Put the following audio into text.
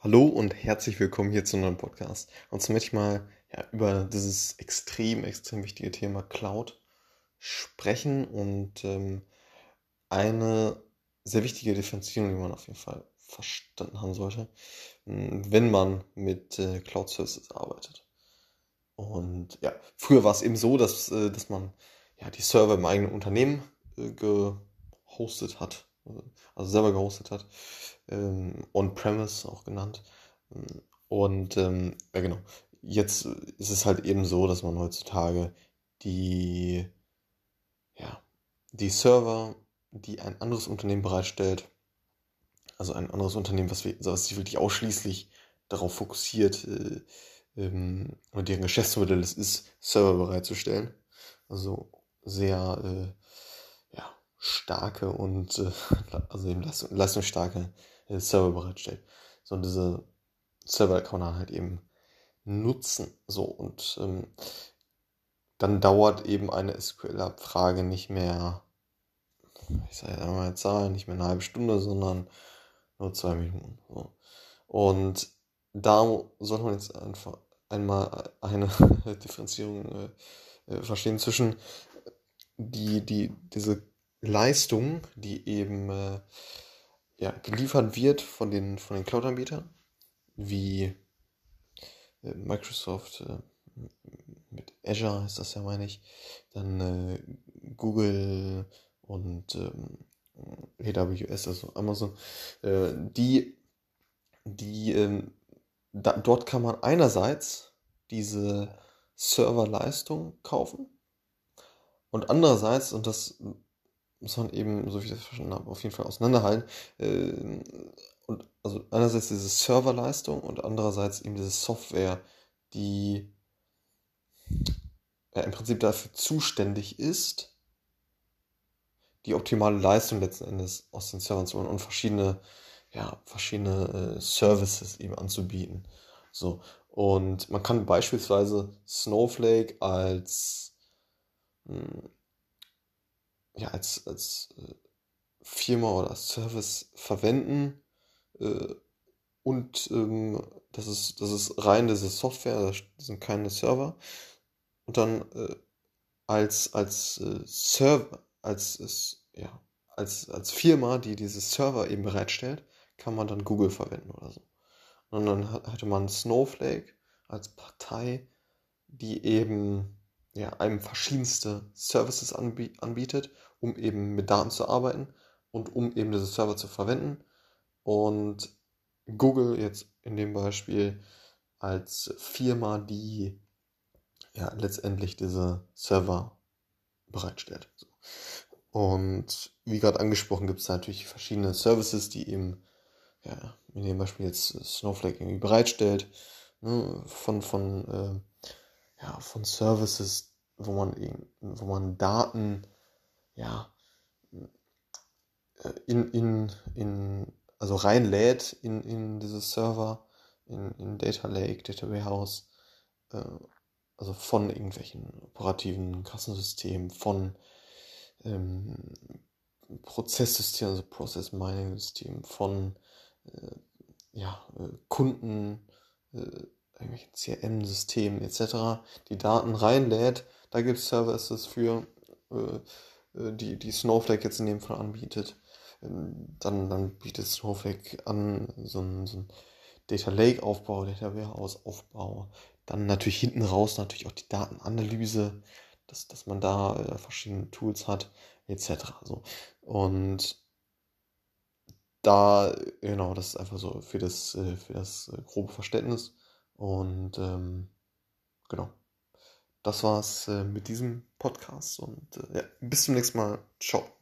Hallo und herzlich willkommen hier zu einem neuen Podcast. Und zwar möchte ich mal ja, über dieses extrem, extrem wichtige Thema Cloud sprechen und ähm, eine sehr wichtige Differenzierung, die man auf jeden Fall verstanden haben sollte, hm, wenn man mit äh, Cloud Services arbeitet. Und ja, früher war es eben so, dass, äh, dass man ja, die Server im eigenen Unternehmen äh, gehostet hat also selber gehostet hat, ähm, on-premise auch genannt. Und ähm, ja genau, jetzt ist es halt eben so, dass man heutzutage die, ja, die Server, die ein anderes Unternehmen bereitstellt, also ein anderes Unternehmen, was, wir, was sich wirklich ausschließlich darauf fokussiert, äh, ähm, oder deren Geschäftsmodell es ist, Server bereitzustellen. Also sehr äh, starke und äh, also eben leistung, leistungsstarke äh, Server bereitstellt. So und diese Server kann man halt eben nutzen. So und ähm, dann dauert eben eine SQL-Abfrage nicht mehr, ich sage ja mal Zahlen, nicht mehr eine halbe Stunde, sondern nur zwei Minuten. So. Und da sollte man jetzt einfach einmal eine Differenzierung äh, äh, verstehen zwischen die, die, diese Leistung, die eben äh, ja, geliefert wird von den, von den Cloud-Anbietern, wie äh, Microsoft äh, mit Azure ist das ja, meine ich, dann äh, Google und ähm, AWS, also Amazon, äh, die, die ähm, da, dort kann man einerseits diese Serverleistung kaufen und andererseits, und das muss man eben, so wie ich das verstanden habe, auf jeden Fall auseinanderhalten. Äh, und also einerseits diese Serverleistung und andererseits eben diese Software, die ja, im Prinzip dafür zuständig ist, die optimale Leistung letzten Endes aus den Servern zu holen und verschiedene, ja, verschiedene äh, Services eben anzubieten. So. Und man kann beispielsweise Snowflake als mh, hm, ja, als, als äh, Firma oder Service verwenden. Äh, und ähm, das, ist, das ist rein diese Software, das sind keine Server. Und dann äh, als, als äh, Server, als, ja, als, als Firma, die diese Server eben bereitstellt, kann man dann Google verwenden oder so. Und dann hatte man Snowflake als Partei, die eben ja, einem verschiedenste Services anbietet, um eben mit Daten zu arbeiten und um eben diese Server zu verwenden. Und Google jetzt in dem Beispiel als Firma, die ja letztendlich diese Server bereitstellt. Und wie gerade angesprochen, gibt es natürlich verschiedene Services, die eben, ja, in dem Beispiel jetzt Snowflake irgendwie bereitstellt, ne, von, von, äh, ja, von Services, wo man, wo man Daten ja, äh, in, in, in, also reinlädt in, in dieses Server, in, in Data Lake, Data Warehouse, äh, also von irgendwelchen operativen Kassensystemen, von ähm, Prozesssystemen, also Process Mining Systemen, von äh, ja, äh, Kunden, äh, irgendwelchen CRM-Systemen etc., die Daten reinlädt da gibt es Services für, äh, äh, die, die Snowflake jetzt in dem Fall anbietet. Ähm, dann, dann bietet Snowflake an so einen, so Data Lake Aufbau, Data Warehouse Aufbau. Dann natürlich hinten raus natürlich auch die Datenanalyse, dass, dass man da äh, verschiedene Tools hat, etc. So. Und da, genau, das ist einfach so für das, äh, für das äh, grobe Verständnis. Und ähm, genau das war's äh, mit diesem Podcast und äh, ja, bis zum nächsten Mal. Ciao.